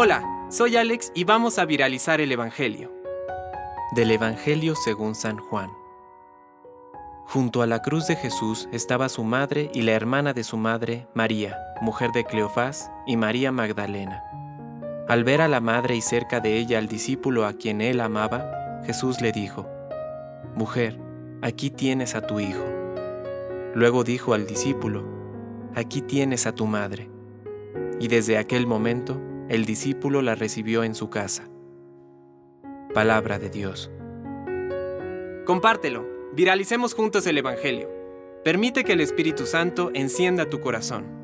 Hola, soy Alex y vamos a viralizar el Evangelio. Del Evangelio según San Juan. Junto a la cruz de Jesús estaba su madre y la hermana de su madre, María, mujer de Cleofás, y María Magdalena. Al ver a la madre y cerca de ella al discípulo a quien él amaba, Jesús le dijo, Mujer, aquí tienes a tu hijo. Luego dijo al discípulo, Aquí tienes a tu madre. Y desde aquel momento, el discípulo la recibió en su casa. Palabra de Dios. Compártelo, viralicemos juntos el Evangelio. Permite que el Espíritu Santo encienda tu corazón.